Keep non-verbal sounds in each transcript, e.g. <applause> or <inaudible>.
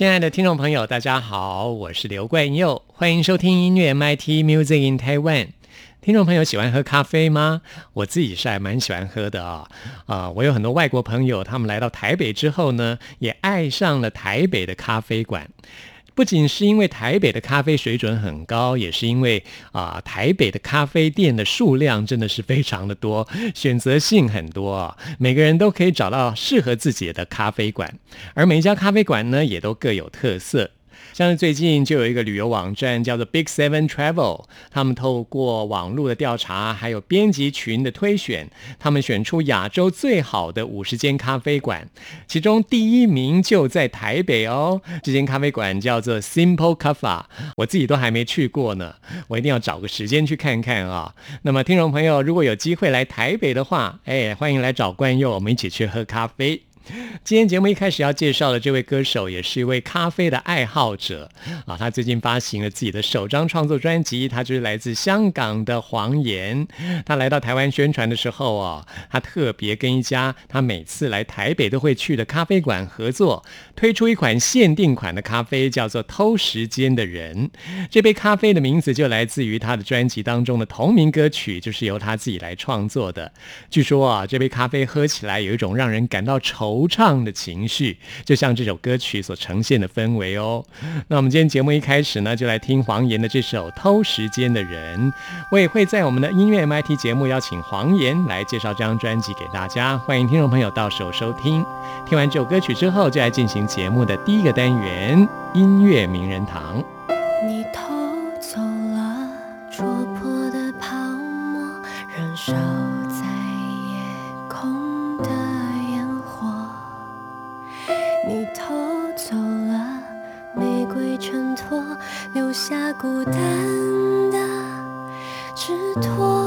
亲爱的听众朋友，大家好，我是刘冠佑，欢迎收听音乐 MIT Music in Taiwan。听众朋友喜欢喝咖啡吗？我自己是还蛮喜欢喝的啊啊！我有很多外国朋友，他们来到台北之后呢，也爱上了台北的咖啡馆。不仅是因为台北的咖啡水准很高，也是因为啊，台北的咖啡店的数量真的是非常的多，选择性很多，每个人都可以找到适合自己的咖啡馆，而每一家咖啡馆呢，也都各有特色。像是最近就有一个旅游网站叫做 Big Seven Travel，他们透过网络的调查，还有编辑群的推选，他们选出亚洲最好的五十间咖啡馆，其中第一名就在台北哦。这间咖啡馆叫做 Simple Cafe，我自己都还没去过呢，我一定要找个时间去看看啊。那么听众朋友，如果有机会来台北的话，哎，欢迎来找冠佑，我们一起去喝咖啡。今天节目一开始要介绍的这位歌手，也是一位咖啡的爱好者啊。他最近发行了自己的首张创作专辑，他就是来自香港的黄岩。他来到台湾宣传的时候啊，他特别跟一家他每次来台北都会去的咖啡馆合作，推出一款限定款的咖啡，叫做“偷时间的人”。这杯咖啡的名字就来自于他的专辑当中的同名歌曲，就是由他自己来创作的。据说啊，这杯咖啡喝起来有一种让人感到愁。惆怅的情绪，就像这首歌曲所呈现的氛围哦。那我们今天节目一开始呢，就来听黄岩的这首《偷时间的人》。我也会在我们的音乐 MIT 节目邀请黄岩来介绍这张专辑给大家，欢迎听众朋友到时候收听。听完这首歌曲之后，就来进行节目的第一个单元——音乐名人堂。你偷走了灼破的泡沫，燃烧。下孤单的纸托。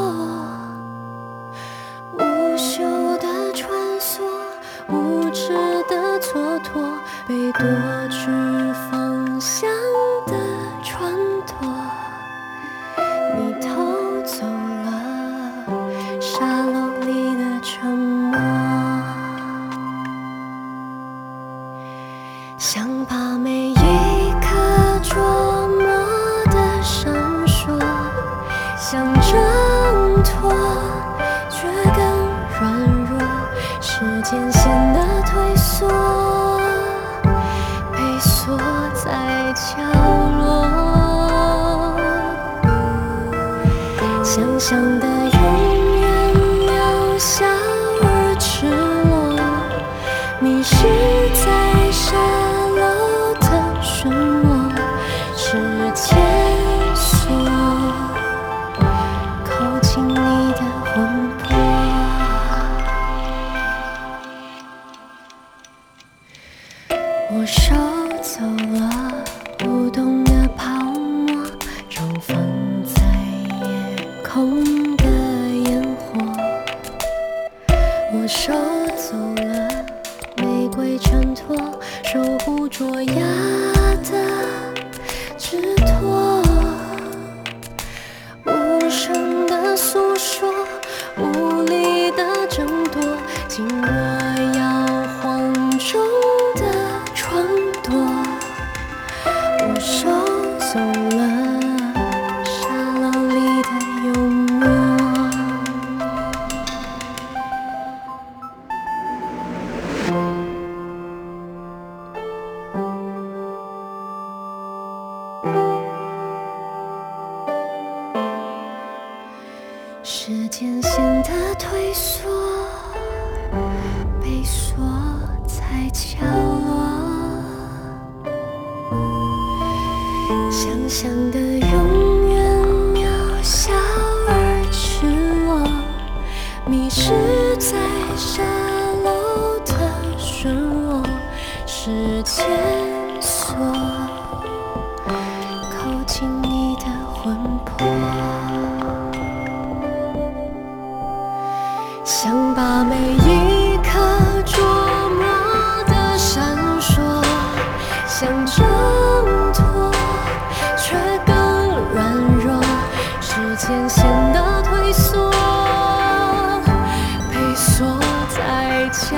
在角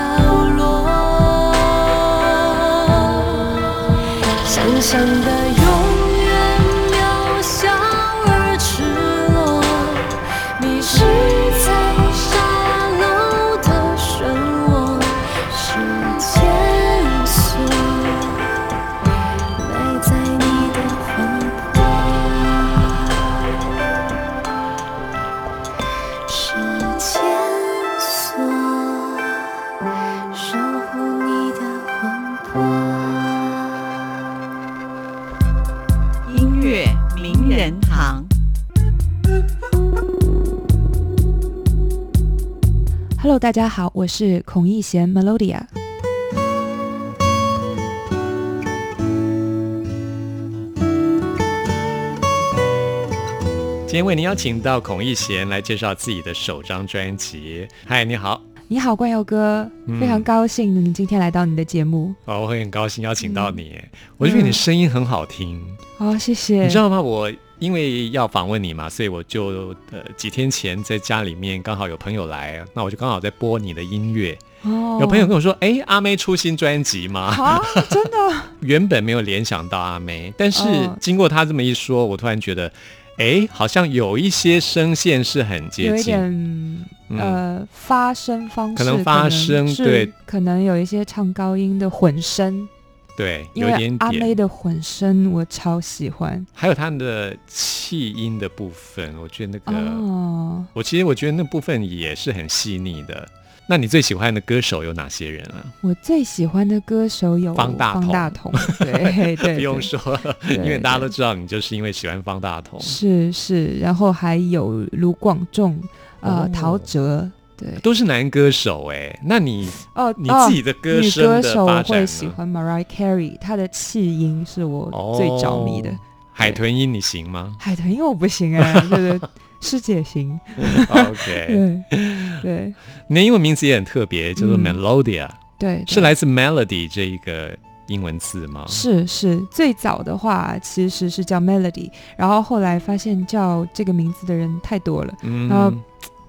落，想象的大家好，我是孔逸贤 Melodia。今天为您邀请到孔逸贤来介绍自己的首张专辑。嗨，你好，你好，冠佑哥，嗯非常高兴你今天来到你的节目。哦，我会很高兴邀请到你。我觉得你声音很好听，哦，谢谢。你知道吗？我因为要访问你嘛，所以我就呃几天前在家里面刚好有朋友来，那我就刚好在播你的音乐。哦，有朋友跟我说：“哎，阿妹出新专辑吗啊，真的？” <laughs> 原本没有联想到阿妹，但是哦经过他这么一说，我突然觉得，哎，好像有一些声线是很接有一近。点呃发声方式，可能发声对，可能有一些唱高音的混声，对，有一点阿妹，的混声我超喜欢。还有他的气音的部分，我觉得那个，哦，我其实我觉得那部分也是很细腻的。那你最喜欢的歌手有哪些人啊？我最喜欢的歌手有方大同。方大同，对 <laughs> 对，不用对说，对因为大家都知道你就是因为喜欢方大同，是是，然后还有卢广仲，呃，哦。陶喆，对，都是男歌手哎。那你哦，你哦自己的歌女声歌手我的发展呢？会喜欢 Mariah Carey，她的气音是我最着迷的。哦海豚音你行吗海豚音我不行哎、对对，师姐行，？OK，<laughs> 对对你的英文名字也很特别，叫做嗯 Melodia，对，对是来自 melody 这一个英文字吗？是是，最早的话其实是叫 Melody，然后后来发现叫这个名字的人太多了。嗯然后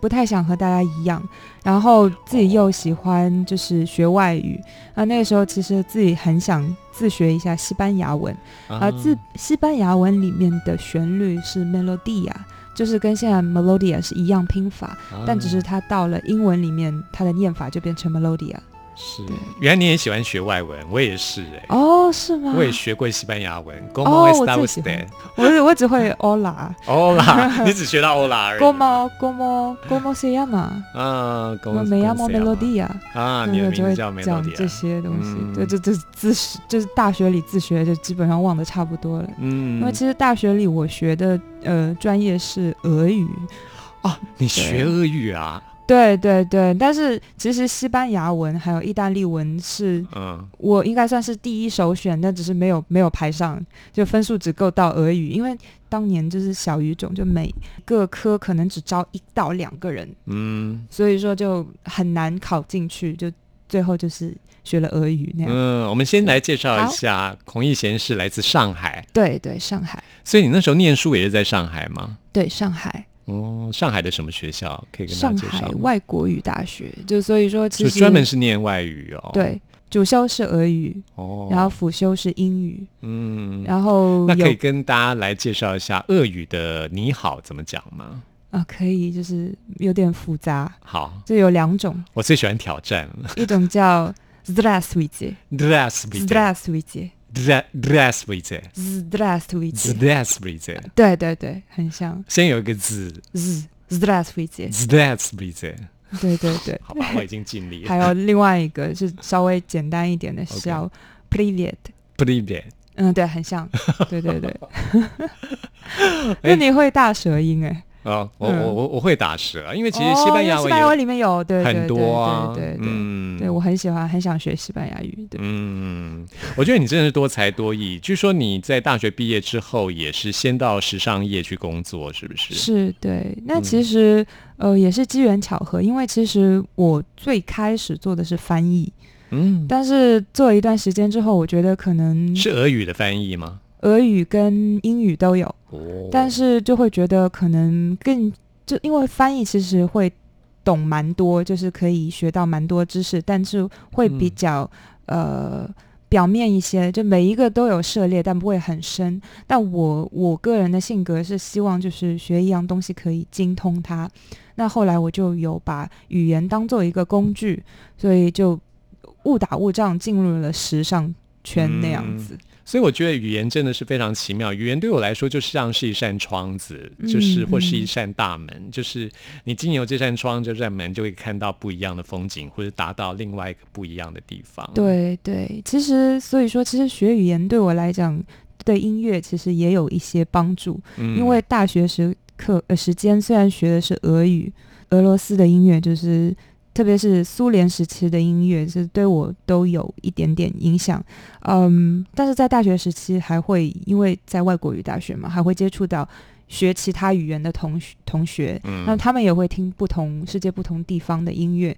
不太想和大家一样，然后自己又喜欢就是学外语啊，那个时候其实自己很想自学一下西班牙文啊，啊自西班牙文里面的旋律是 melodia，就是跟现在 melodia 是一样拼法，但只是它到了英文里面，它的念法就变成 melodia。是，原来你也喜欢学外文，我也是哎、哦，是吗？我也学过西班牙文。哦 Como 我 usted？我我只会 hola。欧啦，你只学到欧啦而已。Como como como se llama？啊我，Como me llamo ¿cómo se llama？melodia。啊，你就会名字叫讲这 Melodia。些东西，嗯对，这这自学就是大学里自学，就基本上忘得差不多了。嗯因为其实大学里我学的呃专业是俄语，啊，你学俄语啊？对对对，但是其实西班牙文还有意大利文是嗯，我应该算是第一首选，但只是没有没有排上，就分数只够到俄语，因为当年就是小语种，就每个科可能只招一到两个人，嗯所以说就很难考进去，就最后就是学了俄语那样。嗯，我们先来介绍一下，孔逸贤是来自上海，对对，上海，所以你那时候念书也是在上海吗？对上海，哦，上海的什么学校可以跟大家介绍？上海外国语大学，就所以说其实专门是念外语哦。对，主修是俄语哦，然后辅修是英语。嗯，然后那可以跟大家来介绍一下俄语的“你好”怎么讲吗？啊，可以，就是有点复杂。好，就有两种，我最喜欢挑战了。一种叫 “zdrasviet”，zdrasviet，zdrasviet。<laughs> Здравствуйте, здравствуйте Здра- Здравствуйте, здравствуйте， Здравствуйте。对对对，很像先有一个字 z здравствуйте， ，Zdravstvuyte。对对对，好吧，我已经尽力了。还有另外一个是稍微简单一点的，是叫 привет Привет, 嗯，对，很像，对对对。那你会大舌音哎？ 啊，我嗯我我我会打舌，因为其实西班牙文哦西班牙文里面有，对对很多啊，对对对对嗯，对我很喜欢，很想学西班牙语。对，嗯，我觉得你真的是多才多艺。据说你在大学毕业之后，也是先到时尚业去工作，是不是？是，对。那嗯其实、呃也是机缘巧合，因为其实我最开始做的是翻译，嗯，但是做了一段时间之后，我觉得可能是俄语的翻译吗？俄语跟英语都有，哦，但是就会觉得可能更就因为翻译其实会懂蛮多，就是可以学到蛮多知识，但是会比嗯较、呃表面一些，就每一个都有涉猎，但不会很深。但我我个人的性格是希望就是学一样东西可以精通它。那后来我就有把语言当做一个工具，所以就误打误撞进入了时尚圈那样嗯子。所以我觉得语言真的是非常奇妙。语言对我来说，就像是一扇窗子，嗯就是或是一嗯扇大门，就是你经由这扇窗、这扇门，就会看到不一样的风景，或者达到另外一个不一样的地方。，对对，其实所以说，其实学语言对我来讲，对音乐其实也有一些帮助。嗯因为大学时课呃时间虽然学的是俄语，俄罗斯的音乐就是。特别是苏联时期的音乐，是对我都有一点点影响，嗯，但是在大学时期还会因为在外国语大学嘛，还会接触到学其他语言的同学同学，嗯。那他们也会听不同世界不同地方的音乐，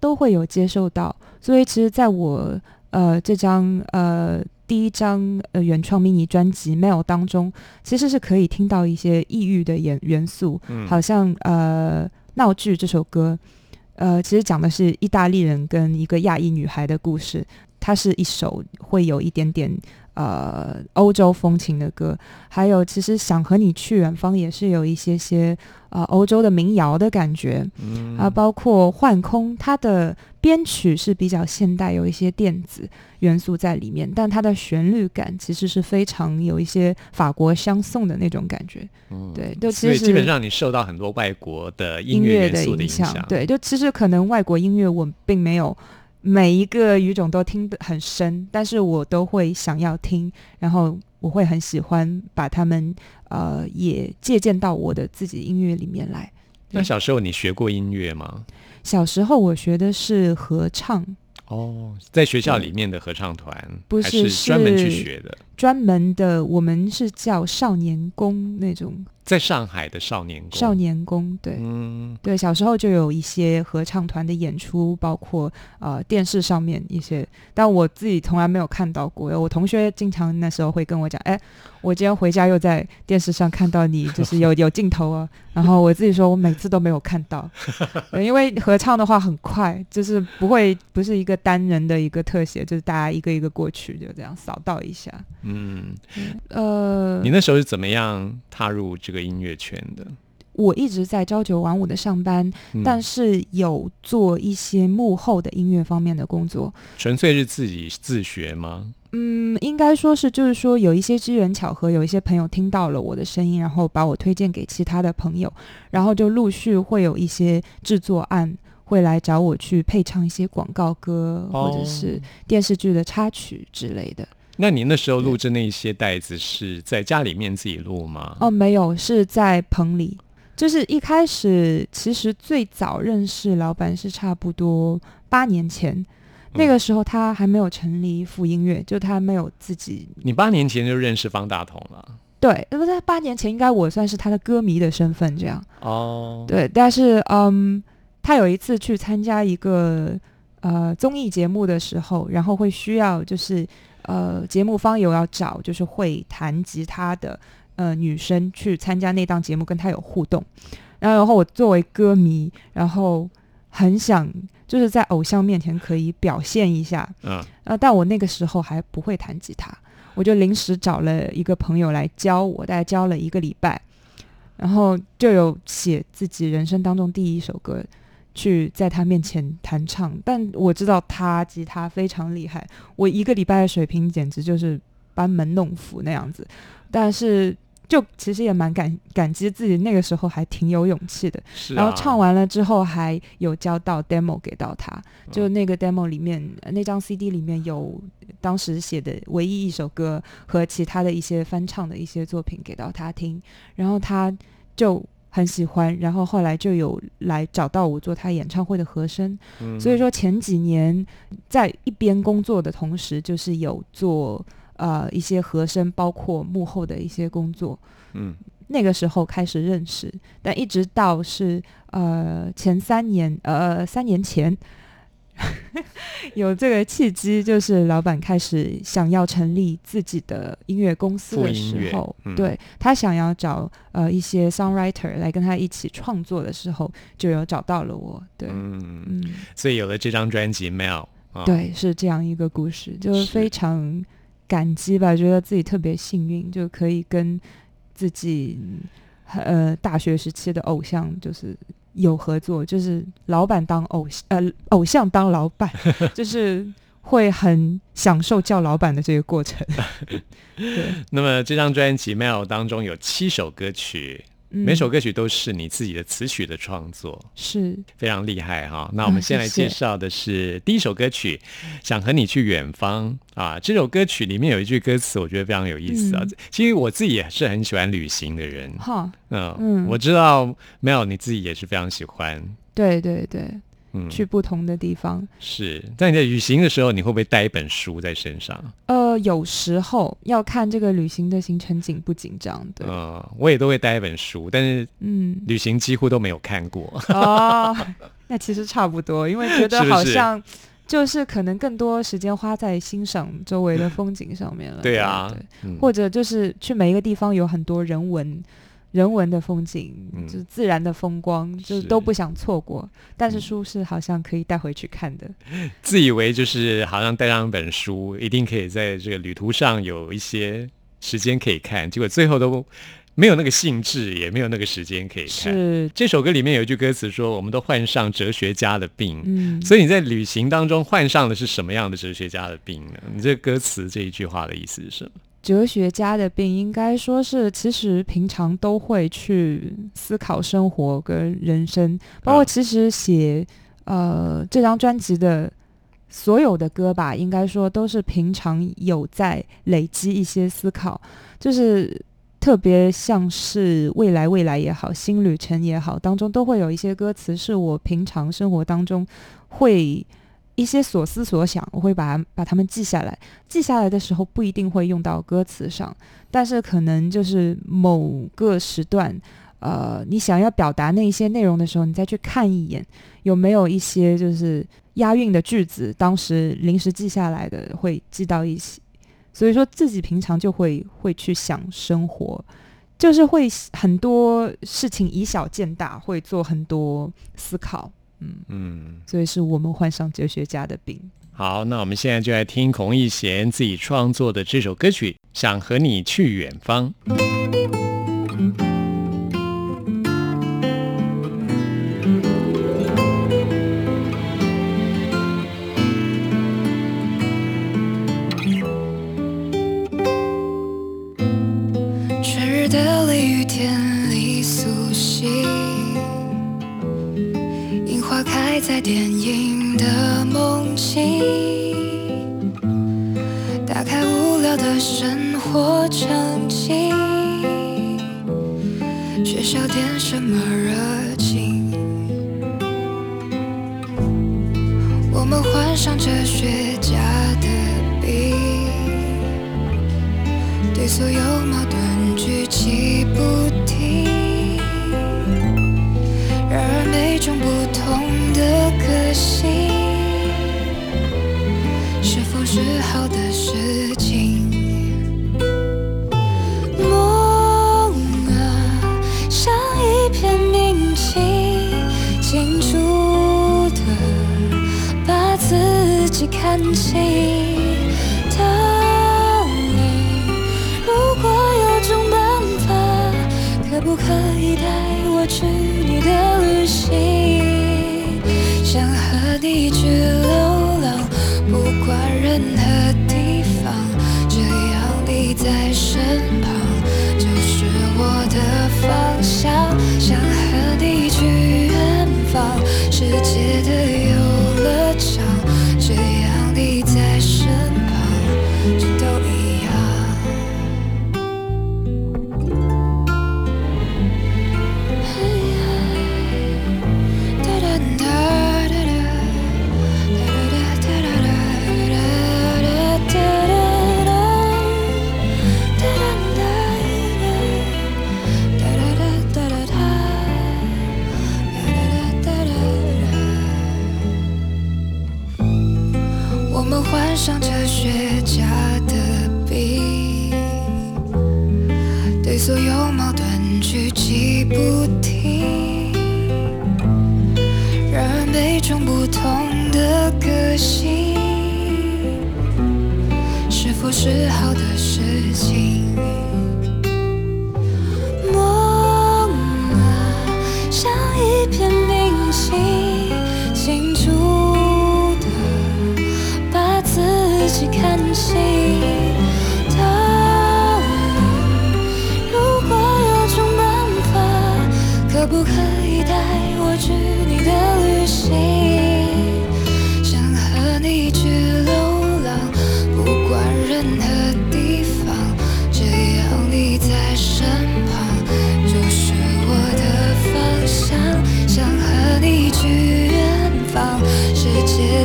都会有接受到。所以其实在我呃这张呃第一张呃原创迷你专辑《Mail》当中，其实是可以听到一些异域的元元素，嗯。好像呃闹剧这首歌，呃其实讲的是意大利人跟一个亚裔女孩的故事，它是一首会有一点点。呃，欧洲风情的歌，还有其实想和你去远方也是有一些些呃欧洲的民谣的感觉，嗯啊，包括幻空，它的编曲是比较现代，有一些电子元素在里面，但它的旋律感其实是非常有一些法国相送的那种感觉。嗯对，就其实基本上你受到很多外国的音音乐的影响。，对，就其实可能外国音乐我并没有每一个语种都听得很深，但是我都会想要听，然后我会很喜欢把他们呃也借鉴到我的自己音乐里面来。那小时候你学过音乐吗？小时候我学的是合唱，哦，在学校里面的合唱团，不是是专门去学的？专门的我们是叫少年宫那种在上海的少年宫。少年宫，对。嗯，对，小时候就有一些合唱团的演出，包括呃电视上面一些，但我自己从来没有看到过。我同学经常那时候会跟我讲，哎，我今天回家又在电视上看到你，就是 <laughs> 有有镜头啊。然后我自己说，我每次都没有看到，对 <laughs> 因为合唱的话很快，就是不会不是一个单人的一个特写，就是大家一个一个过去，就这样扫到一下。嗯，呃，你那时候是怎么样踏入这个音乐圈的？我一直在朝九晚五的上班，嗯但是有做一些幕后的音乐方面的工作。纯粹是自己自学吗？嗯，应该说是，就是说有一些机缘巧合，有一些朋友听到了我的声音，然后把我推荐给其他的朋友，然后就陆续会有一些制作案会来找我去配唱一些广告歌，或者是电视剧的插曲之类的。那你那时候录制那些带子是在家里面自己录吗？哦，没有，是在棚里。就是一开始，其实最早认识老板是差不多八年前，那个时候他还没有成立副音乐，就他没有自己你八年前就认识方大同了对，那么在八年前，应该我算是他的歌迷的身份这样。哦。对，但是嗯，他有一次去参加一个呃综艺节目的时候，然后会需要就是呃节目方有要找就是会弹吉他的呃女生去参加那档节目，跟她有互动。然后我作为歌迷，然后很想就是在偶像面前可以表现一下，嗯，呃，但我那个时候还不会弹吉他，我就临时找了一个朋友来教我，大概教了一个礼拜，然后就有写自己人生当中第一首歌，去在他面前弹唱。但我知道他吉他非常厉害，我一个礼拜的水平简直就是班门弄斧那样子。但是就其实也蛮感感激自己那个时候还挺有勇气的。啊，然后唱完了之后，还有交到 demo 给到他，就那个 demo 里面，呃那张 CD 里面有当时写的唯一一首歌和其他的一些翻唱的一些作品给到他听，然后他就很喜欢，然后后来就有来找到我做他演唱会的和声，嗯。所以说前几年在一边工作的同时，就是有做呃一些和声，包括幕后的一些工作，嗯。那个时候开始认识，但一直到是呃前三年呃三年前 <laughs> 有这个契机，就是老板开始想要成立自己的音乐公司的时候，嗯。对他想要找呃一些 songwriter 来跟他一起创作的时候，就有找到了我，对，嗯，嗯，所以有了这张专辑《啊，对，是这样一个故事，就是是非常感激吧，觉得自己特别幸运，就可以跟自己呃大学时期的偶像就是有合作，就是老板当偶呃偶像当老板，<laughs> 就是会很享受叫老板的这个过程。<laughs> 对，那么这张专辑《Mail》当中有七首歌曲，嗯每首歌曲都是你自己的词曲的创作，是。非常厉害哈。那我们嗯先来介绍的是第一首歌曲《想和你去远方》啊。这首歌曲里面有一句歌词，我觉得非常有意思啊。嗯。其实我自己也是很喜欢旅行的人，哈，嗯，嗯。我知道 Mel 你自己也是非常喜欢，对对对，嗯，去不同的地方。是在你在旅行的时候，你会不会带一本书在身上？呃，有时候要看这个旅行的行程紧不紧张，对，嗯，我也都会带一本书，但是嗯，旅行几乎都没有看过。<laughs> 哦，那其实差不多，因为觉得 <laughs> 好像就是可能更多时间花在欣赏周围的风景上面了。<laughs> 对啊对，嗯或者就是去每一个地方有很多人文。人文的风景，嗯就是自然的风光，就都不想错过。但是嗯书是好像可以带回去看的。<laughs> 自以为就是好像带上一本书，一定可以在这个旅途上有一些时间可以看，结果最后都没有那个兴致，也没有那个时间可以看。是，这首歌里面有一句歌词说：“我们都患上哲学家的病。嗯，所以你在旅行当中患上的是什么样的哲学家的病呢？你这歌词这一句话的意思是什么？哲学家的病应该说是，其实平常都会去思考生活跟人生，包括啊其实写呃这张专辑的所有的歌吧，应该说都是平常有在累积一些思考，就是特别像是未来未来也好，新旅程也好，当中都会有一些歌词是我平常生活当中会。一些所思所想，我会把它把它们记下来。记下来的时候不一定会用到歌词上，但是可能就是某个时段，呃，你想要表达那一些内容的时候，你再去看一眼，有没有一些就是押韵的句子，当时临时记下来的会记到一起。所以说自己平常就会会去想生活，就是会很多事情以小见大，会做很多思考。嗯，嗯，所以是我们患上哲学家的病。好，那我们现在就来听孔奕贤自己创作的这首歌曲《想和你去远方》。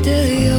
界的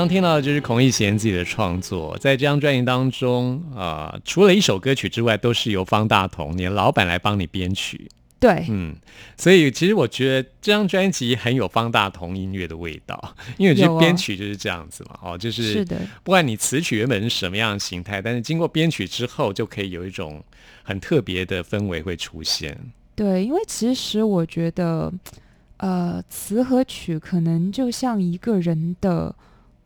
刚刚听到的就是孔奕贤自己的创作，在这张专辑当中，啊、除了一首歌曲之外，都是由方大同你的老板来帮你编曲。对，嗯，所以其实我觉得这张专辑很有方大同音乐的味道，<laughs> 因为编曲就是这样子嘛，哦，就是是的不管你词曲原本是什么样的形态，但是经过编曲之后，就可以有一种很特别的氛围会出现。对，因为其实我觉得，呃，词和曲可能就像一个人的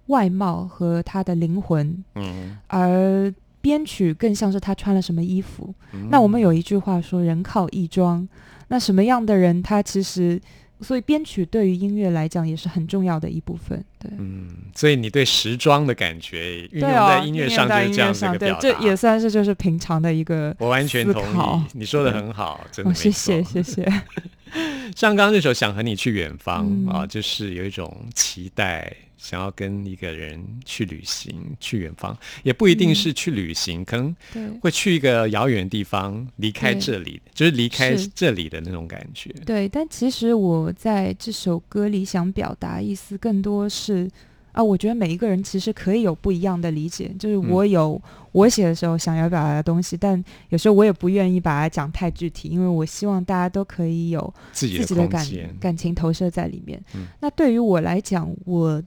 外貌和他的灵魂，嗯，而编曲更像是他穿了什么衣服。嗯那我们有一句话说“人靠衣装”，那什么样的人，他其实，所以编曲对于音乐来讲也是很重要的一部分。对，嗯，所以你对时装的感觉运用在音乐上就这样一个表，达。这也算是就是平常的一个。我完全同意，你说的很好，真的哦，谢谢谢谢。<laughs> 像刚刚那首《想和你去远方》嗯啊，就是有一种期待，想要跟一个人去旅行，去远方，也不一定是去旅行，可能会去一个遥远的地方，离开这里，就是离开这里的那种感觉。对，但其实我在这首歌里想表达意思更多是啊，我觉得每一个人其实可以有不一样的理解，就是嗯。我有、我写的时候想要表达的东西，但有时候我也不愿意把它讲太具体，因为我希望大家都可以有自己的感空间，感情投射在里面。嗯。那对于我来讲，我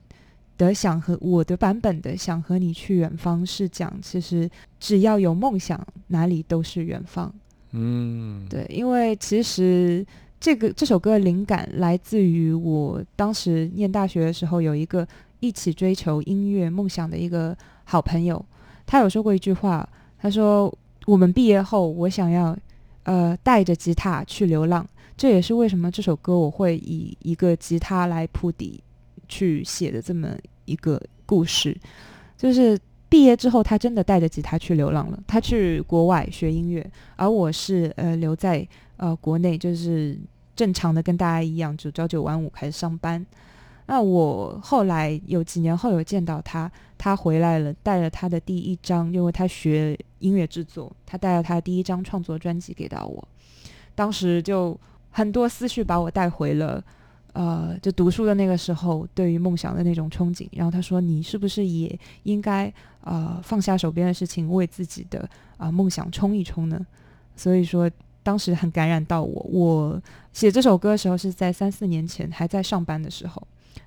的想和我的版本的想和你去远方是讲，其实只要有梦想，哪里都是远方。嗯，对，因为其实这个这首歌的灵感来自于我当时念大学的时候，有一个一起追求音乐梦想的一个好朋友，他有说过一句话，他说：“我们毕业后，我想要呃带着吉他去流浪。”这也是为什么这首歌我会以一个吉他来铺底去写的这么一个故事，就是毕业之后，他真的带着吉他去流浪了。他去国外学音乐，而我是呃留在呃国内，就是正常的跟大家一样，就朝九晚五开始上班。那我后来有几年后有见到他，他回来了，带了他的第一张，因为他学音乐制作，他带了他的第一张创作专辑给到我。当时就很多思绪把我带回了。呃，就读书的那个时候，对于梦想的那种憧憬。然后他说：“你是不是也应该呃放下手边的事情，为自己的啊、梦想冲一冲呢？”所以说，当时很感染到我。我写这首歌的时候是在三四年前，还在上班的时候。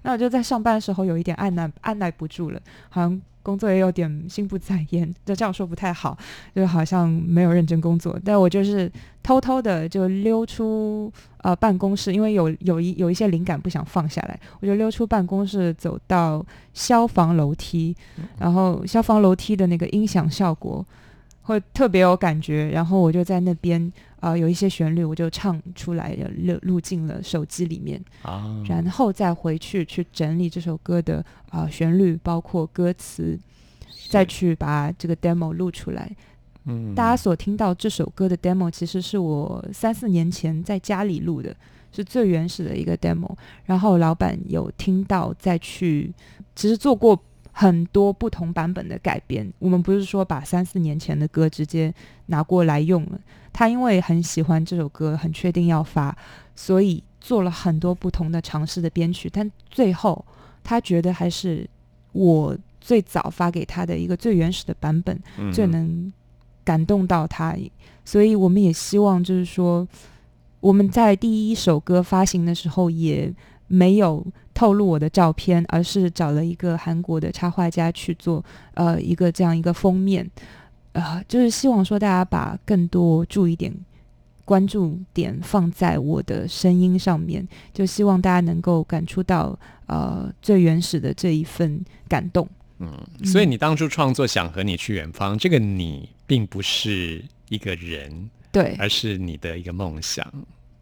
那我就在上班的时候有一点按捺按捺不住了，好像工作也有点心不在焉，<laughs> 就这样说不太好，就好像没有认真工作。但我就是偷偷的就溜出呃办公室，因为有有一有一些灵感不想放下来，我就溜出办公室，走到消防楼梯，然后消防楼梯的那个音响效果会特别有感觉，然后我就在那边呃有一些旋律，我就唱出来了，录录进了手机里面。啊，然后再回去去整理这首歌的啊、呃旋律，包括歌词，再去把这个 demo 录出来。嗯大家所听到这首歌的 demo，其实是我三四年前在家里录的，是最原始的一个 demo。然后老板有听到，再去其实做过很多不同版本的改编。我们不是说把三四年前的歌直接拿过来用了，他因为很喜欢这首歌，很确定要发，所以做了很多不同的尝试的编曲，但最后他觉得还是我最早发给他的一个最原始的版本。嗯最能感动到他，所以我们也希望就是说，我们在第一首歌发行的时候也没有透露我的照片，而是找了一个韩国的插画家去做呃一个这样一个封面，呃，就是希望说大家把更多注意点。关注点放在我的声音上面，就希望大家能够感触到呃最原始的这一份感动。嗯，所以你当初创作《想和你去远方》，这个你并不是一个人，对，而是你的一个梦想。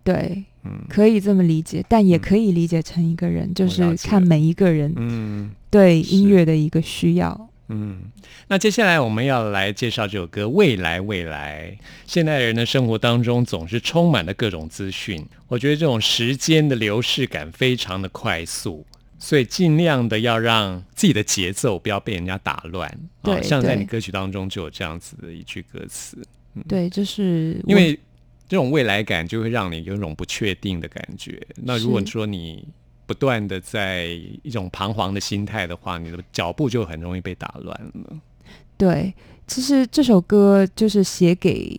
对，嗯可以这么理解，但也嗯可以理解成一个人，就是看每一个人嗯对音乐的一个需要。嗯。那接下来我们要来介绍这首歌《未来未来》。现代人的生活当中总是充满了各种资讯，我觉得这种时间的流逝感非常的快速。所以尽量的要让自己的节奏不要被人家打乱，啊，对对像在你歌曲当中就有这样子的一句歌词，对，就是嗯因为这种未来感就会让你有一种不确定的感觉。那如果说你不断的在一种彷徨的心态的话，你的脚步就很容易被打乱了。对，其实这首歌就是写给，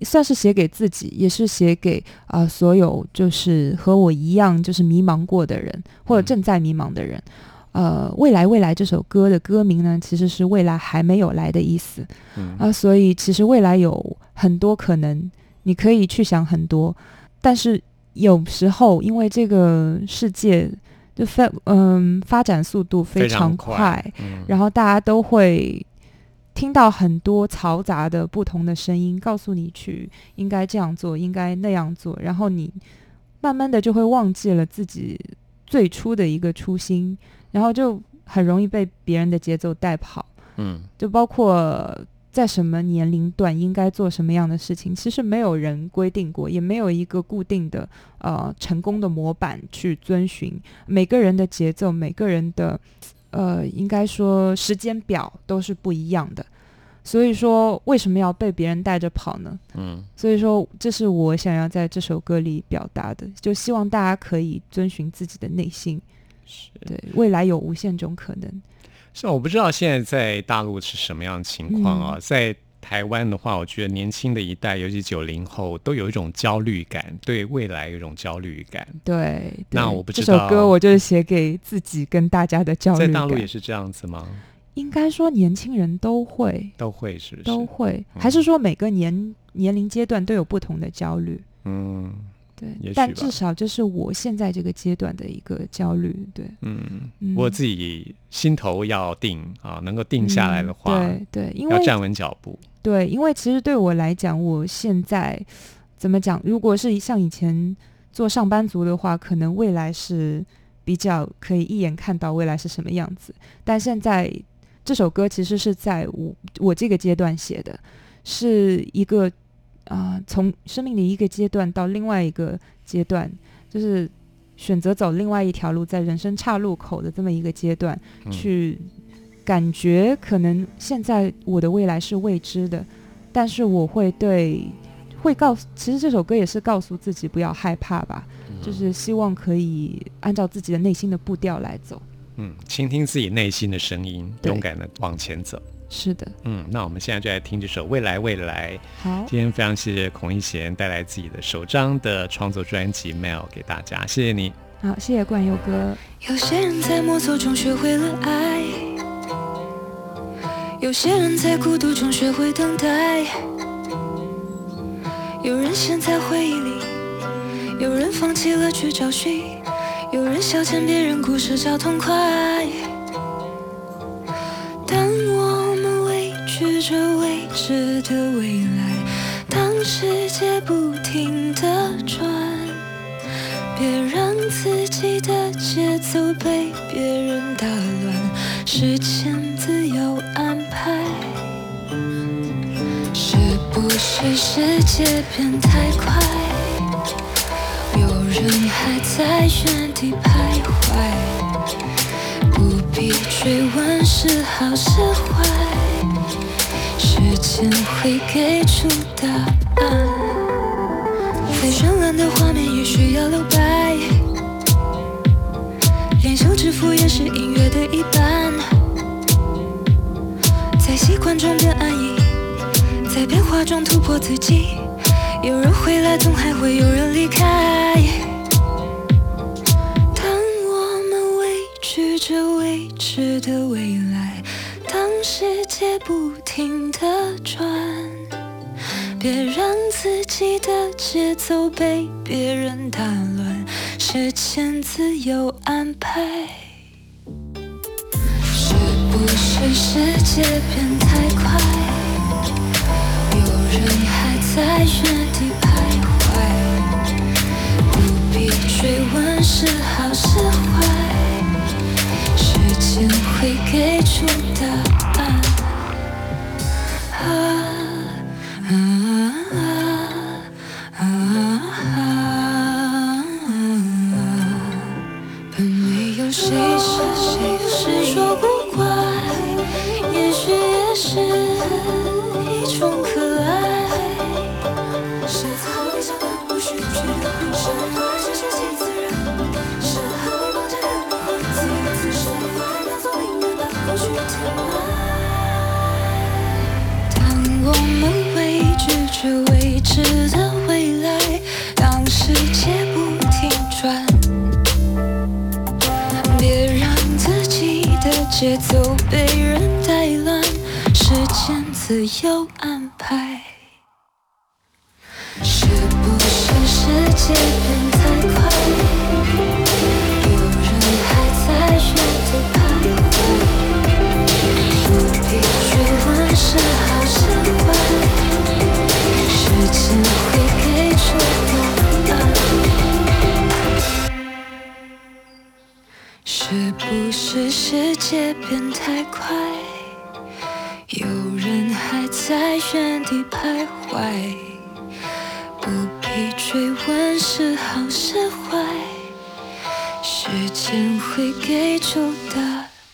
算是写给自己，也是写给啊、呃所有就是和我一样就是迷茫过的人，或者嗯正在迷茫的人。呃，未来未来这首歌的歌名呢，其实是未来还没有来的意思。嗯啊，所以其实未来有很多可能，你可以去想很多，但是有时候因为这个世界就发嗯发展速度非非常常快快，嗯然后大家都会听到很多嘈杂的不同的声音，告诉你去应该这样做，应该那样做，然后你慢慢的就会忘记了自己最初的一个初心，然后就很容易被别人的节奏带跑。嗯就包括在什么年龄段应该做什么样的事情，其实没有人规定过，也没有一个固定的呃成功的模板去遵循。每个人的节奏，每个人的呃，应该说时间表都是不一样的。所以说，为什么要被别人带着跑呢？嗯所以说，这是我想要在这首歌里表达的，就希望大家可以遵循自己的内心。对，未来有无限种可能。像我不知道现在在大陆是什么样的情况嗯啊，在台湾的话，我觉得年轻的一代，尤其九零后，都有一种焦虑感，对未来有一种焦虑感。对，那我不知道这首歌我就是写给自己跟大家的焦虑。在大陆也是这样子吗？应该说年轻人都会都会是不是？都会，嗯还是说每个年年龄阶段都有不同的焦虑？嗯对，但至少这是我现在这个阶段的一个焦虑。对，嗯，嗯我自己心头要定啊，能够定下来的话，嗯对对，因为要站稳脚步。对，因为其实对我来讲，我现在怎么讲？如果是像以前做上班族的话，可能未来是比较可以一眼看到未来是什么样子。但现在这首歌其实是在我我这个阶段写的，是一个啊、从生命的一个阶段到另外一个阶段，就是选择走另外一条路，在人生岔路口的这么一个阶段，嗯去感觉可能现在我的未来是未知的，但是我会对会告诉，其实这首歌也是告诉自己不要害怕吧，就是希望可以按照自己的内心的步调来走。嗯，倾听自己内心的声音，勇敢的往前走。是的，嗯，那我们现在就来听这首《未来未来》。好，今天非常谢谢孔一贤带来自己的首张的创作专辑《Mail》给大家，谢谢你。好，谢谢冠佑哥。有些人在摸索中学会了爱，有些人在孤独中学会等待，有人陷在回忆里，有人放弃了去找寻，有人消遣别人故事找痛快。当我着未知的未来，当世界不停的转，别让自己的节奏被别人打乱，时间自有安排。是不是世界变太快？有人还在原地徘徊，不必追问是好是坏，时间会给出答案。再绚烂的画面也需要留白，连休止符也是音乐的一半。在习惯中变安逸，在变化中突破自己。有人回来，总还会有人离开。当我们畏惧着未知的未来，世界不停地转，别让自己的节奏被别人打乱，时间自有安排。是不是世界变太快？有人还在原地徘徊，不必追问是好是坏，时间会给出答案。谁是谁是说不怪，也许也是一种可爱。是好微笑的不需去是爱？是顺其自然，是好微绑架的灵魂，自由自身，当做命运的后续填满。当我们畏惧着未知的节奏被人带乱，时间自由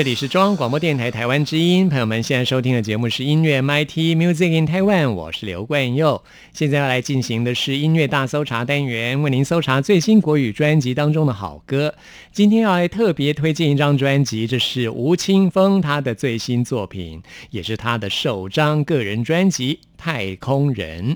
这里是中央广播电台台湾之音，朋友们现在收听的节目是音乐 MIT Music in Taiwan，我是刘冠佑。现在要来进行的是音乐大搜查单元，为您搜查最新国语专辑当中的好歌。今天要来特别推荐一张专辑，这是吴青峰他的最新作品，也是他的首张个人专辑《太空人》。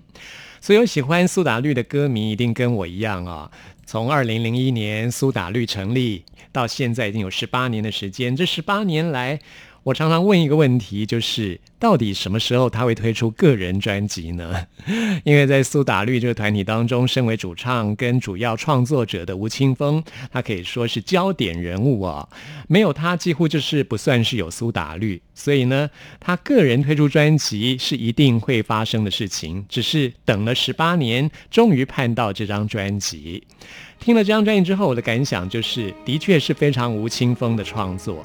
所有喜欢苏打绿的歌迷一定跟我一样啊、从二零零一年苏打绿成立到现在已经有十八年的时间，这十八年来，我常常问一个问题，就是到底什么时候他会推出个人专辑呢？<laughs> 因为在苏打绿这个团体当中，身为主唱跟主要创作者的吴青峰，他可以说是焦点人物啊，没有他几乎就是不算是有苏打绿。所以呢，他个人推出专辑是一定会发生的事情，只是等了十八年，终于盼到这张专辑。听了这张专辑之后，我的感想就是，的确是非常吴青峰的创作。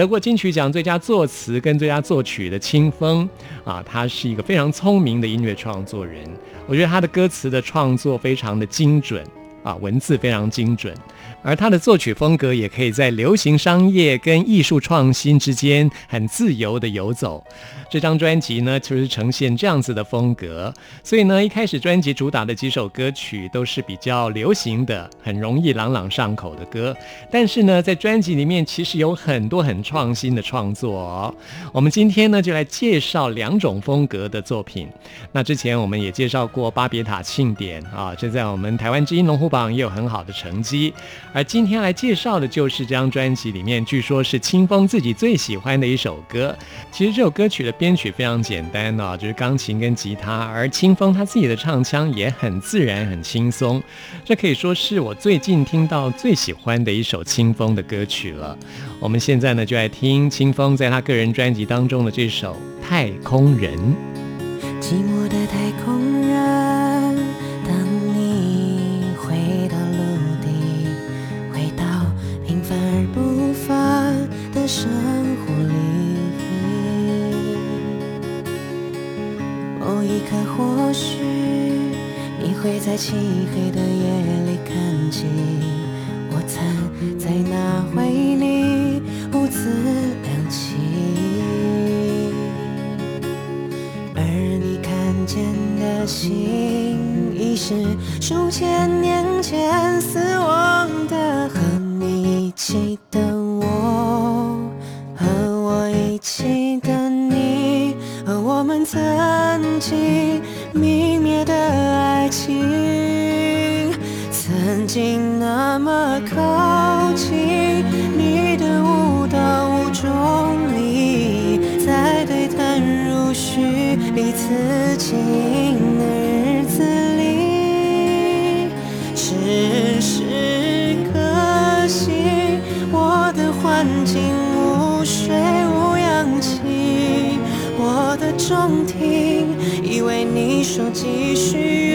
得过金曲奖最佳作词跟最佳作曲的清风啊，他是一个非常聪明的音乐创作人。我觉得他的歌词的创作非常的精准，啊，文字非常精准，而他的作曲风格也可以在流行商业跟艺术创新之间很自由的游走。这张专辑呢，就是呈现这样子的风格，所以呢，一开始专辑主打的几首歌曲都是比较流行的，很容易朗朗上口的歌。但是呢，在专辑里面其实有很多很创新的创作。我们今天呢，就来介绍两种风格的作品。那之前我们也介绍过巴别塔庆典啊，这在我们台湾之音龙虎榜也有很好的成绩。而今天来介绍的就是这张专辑里面，据说是清风自己最喜欢的一首歌。其实这首歌曲的编曲非常简单哦，就是钢琴跟吉他，而清风他自己的唱腔也很自然、很轻松。这可以说是我最近听到最喜欢的一首清风的歌曲了。我们现在呢，就来听清风在他个人专辑当中的这首《太空人》。寂寞的太空人，当你回到陆地，回到平凡而不凡的生可或许你会在漆黑的夜里看见我曾在那回里兀自亮起。而你看见的星，已是数千年前死亡的。和你一起你说继续，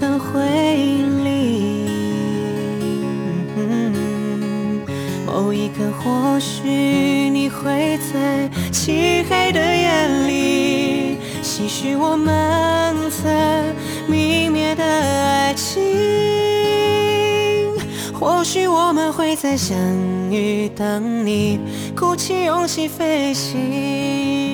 的回忆里。某一刻，或许你会在漆黑的夜里，唏嘘我们曾泯灭的爱情。或许我们会再相遇，等你鼓起勇气飞行。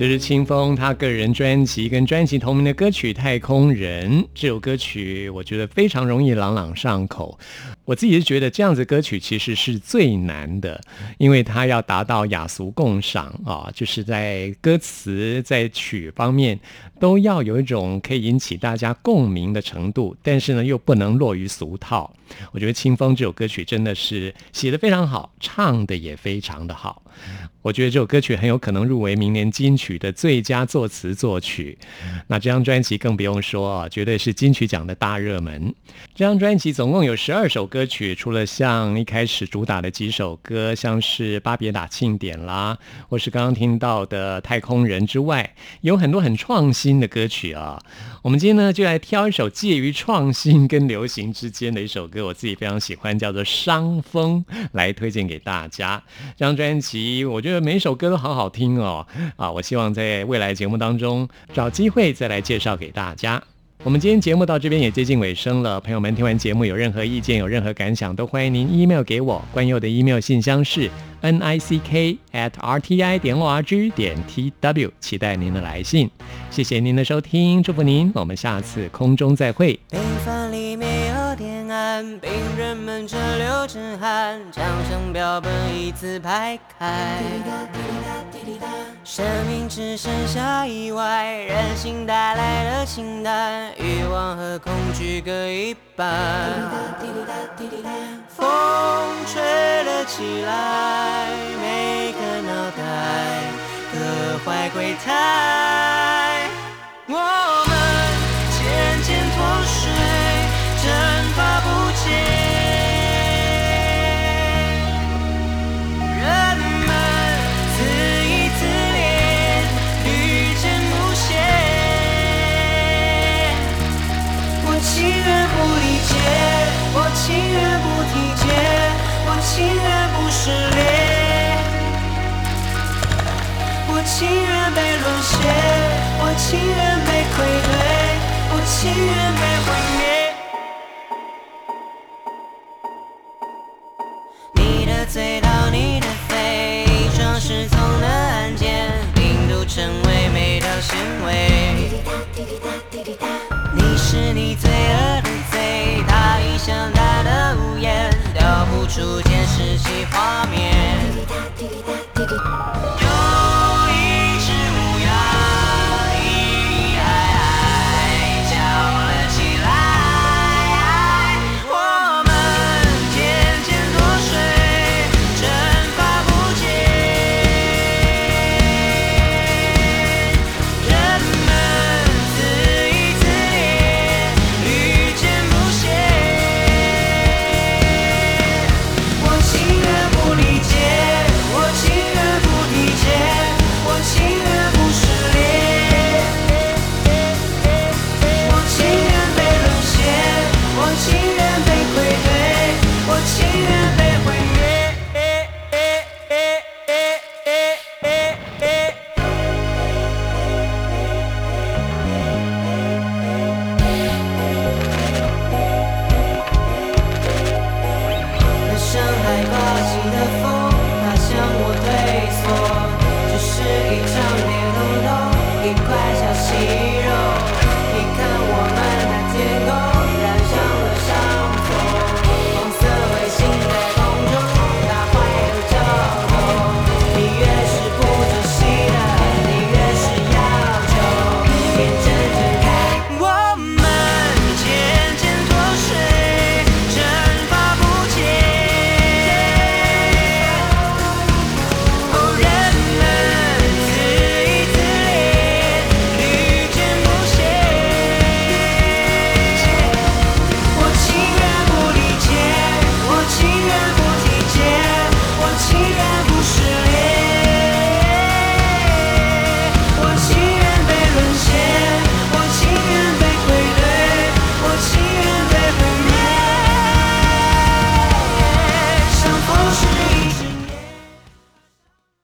这是清风他个人专辑跟专辑同名的歌曲《太空人》。这首歌曲我觉得非常容易朗朗上口。我自己是觉得这样子歌曲其实是最难的，因为它要达到雅俗共赏啊，就是在歌词在曲方面都要有一种可以引起大家共鸣的程度，但是呢又不能落于俗套。我觉得《清风》这首歌曲真的是写得非常好，唱的也非常的好。我觉得这首歌曲很有可能入围明年金曲的最佳作词作曲。那这张专辑更不用说啊，绝对是金曲奖的大热门。这张专辑总共有十二首歌歌曲，除了像一开始主打的几首歌，像是《巴别塔庆典》啦，或是刚刚听到的《太空人》之外，有很多很创新的歌曲啊。我们今天呢，就来挑一首介于创新跟流行之间的一首歌，我自己非常喜欢，叫做《伤风》，来推荐给大家。这张专辑，我觉得每首歌都好好听哦。啊，我希望在未来节目当中找机会再来介绍给大家。我们今天节目到这边也接近尾声了，朋友们听完节目有任何意见、有任何感想，都欢迎您 email 给我。关佑的 email 信箱是 n i c k at r t i 点 o r g 点 t w，期待您的来信。谢谢您的收听，祝福您，我们下次空中再会。病房里没有电案，病人们这流着汗，枪声标本一字排开。生命只剩下意外，人性带来的清淡，欲望和恐惧各一半。风吹了起来，每个脑袋各怀鬼胎。我